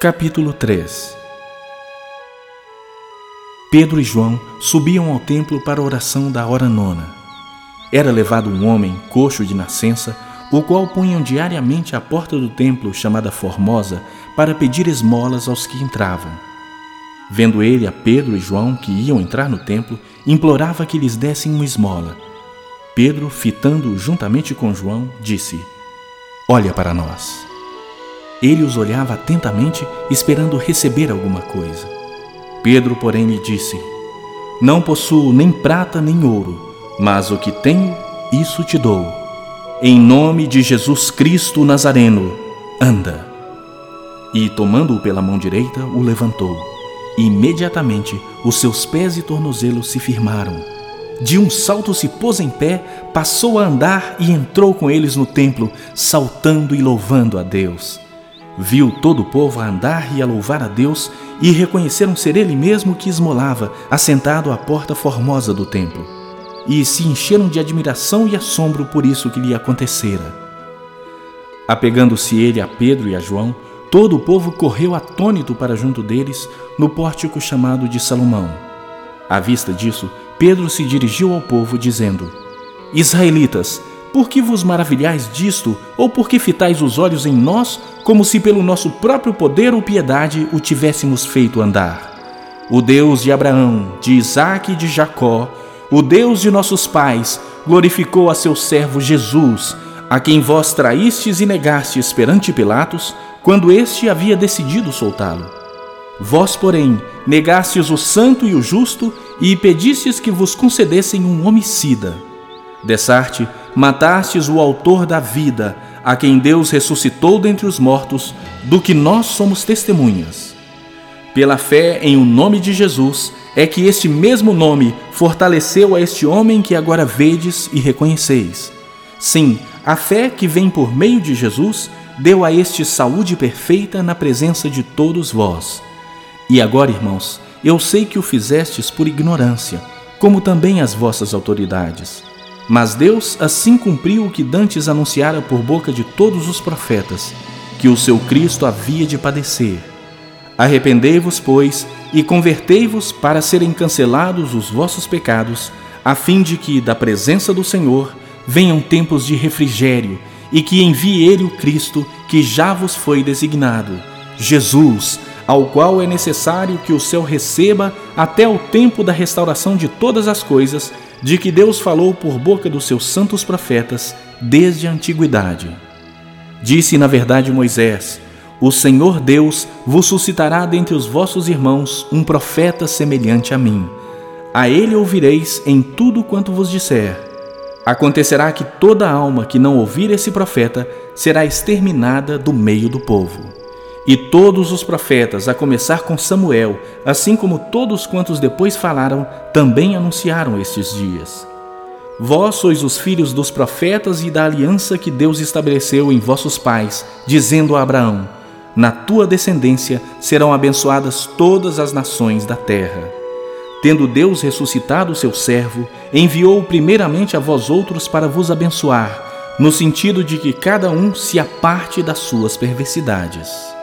Capítulo 3 Pedro e João subiam ao templo para a oração da hora nona. Era levado um homem coxo de nascença, o qual punham diariamente à porta do templo chamada Formosa para pedir esmolas aos que entravam. Vendo ele a Pedro e João que iam entrar no templo, implorava que lhes dessem uma esmola. Pedro, fitando juntamente com João, disse: Olha para nós. Ele os olhava atentamente, esperando receber alguma coisa. Pedro, porém, lhe disse: Não possuo nem prata nem ouro, mas o que tenho, isso te dou. Em nome de Jesus Cristo Nazareno, anda. E, tomando-o pela mão direita, o levantou. Imediatamente, os seus pés e tornozelos se firmaram. De um salto se pôs em pé, passou a andar e entrou com eles no templo, saltando e louvando a Deus. Viu todo o povo a andar e a louvar a Deus e reconheceram ser ele mesmo que esmolava, assentado à porta formosa do templo. E se encheram de admiração e assombro por isso que lhe acontecera. Apegando-se ele a Pedro e a João, todo o povo correu atônito para junto deles, no pórtico chamado de Salomão. À vista disso, Pedro se dirigiu ao povo, dizendo: Israelitas, por que vos maravilhais disto, ou por que fitais os olhos em nós, como se pelo nosso próprio poder ou piedade o tivéssemos feito andar? O Deus de Abraão, de Isaque e de Jacó, o Deus de nossos pais, glorificou a seu servo Jesus, a quem vós traístes e negastes perante Pilatos, quando este havia decidido soltá-lo. Vós, porém, negastes o santo e o justo e pedistes que vos concedessem um homicida. Dessarte, matastes o autor da vida, a quem Deus ressuscitou dentre os mortos, do que nós somos testemunhas. Pela fé em o nome de Jesus, é que este mesmo nome fortaleceu a este homem que agora vedes e reconheceis. Sim, a fé que vem por meio de Jesus deu a este saúde perfeita na presença de todos vós. E agora, irmãos, eu sei que o fizestes por ignorância, como também as vossas autoridades. Mas Deus assim cumpriu o que dantes anunciara por boca de todos os profetas, que o seu Cristo havia de padecer. Arrependei-vos, pois, e convertei-vos para serem cancelados os vossos pecados, a fim de que, da presença do Senhor, venham tempos de refrigério, e que envie Ele o Cristo, que já vos foi designado, Jesus, ao qual é necessário que o céu receba até o tempo da restauração de todas as coisas, de que Deus falou por boca dos seus santos profetas desde a antiguidade. Disse, na verdade, Moisés: O Senhor Deus vos suscitará dentre os vossos irmãos um profeta semelhante a mim. A ele ouvireis em tudo quanto vos disser. Acontecerá que toda alma que não ouvir esse profeta será exterminada do meio do povo. E todos os profetas, a começar com Samuel, assim como todos quantos depois falaram, também anunciaram estes dias. Vós sois os filhos dos profetas e da aliança que Deus estabeleceu em vossos pais, dizendo a Abraão: Na tua descendência serão abençoadas todas as nações da terra. Tendo Deus ressuscitado o seu servo, enviou-o primeiramente a vós outros para vos abençoar, no sentido de que cada um se aparte das suas perversidades.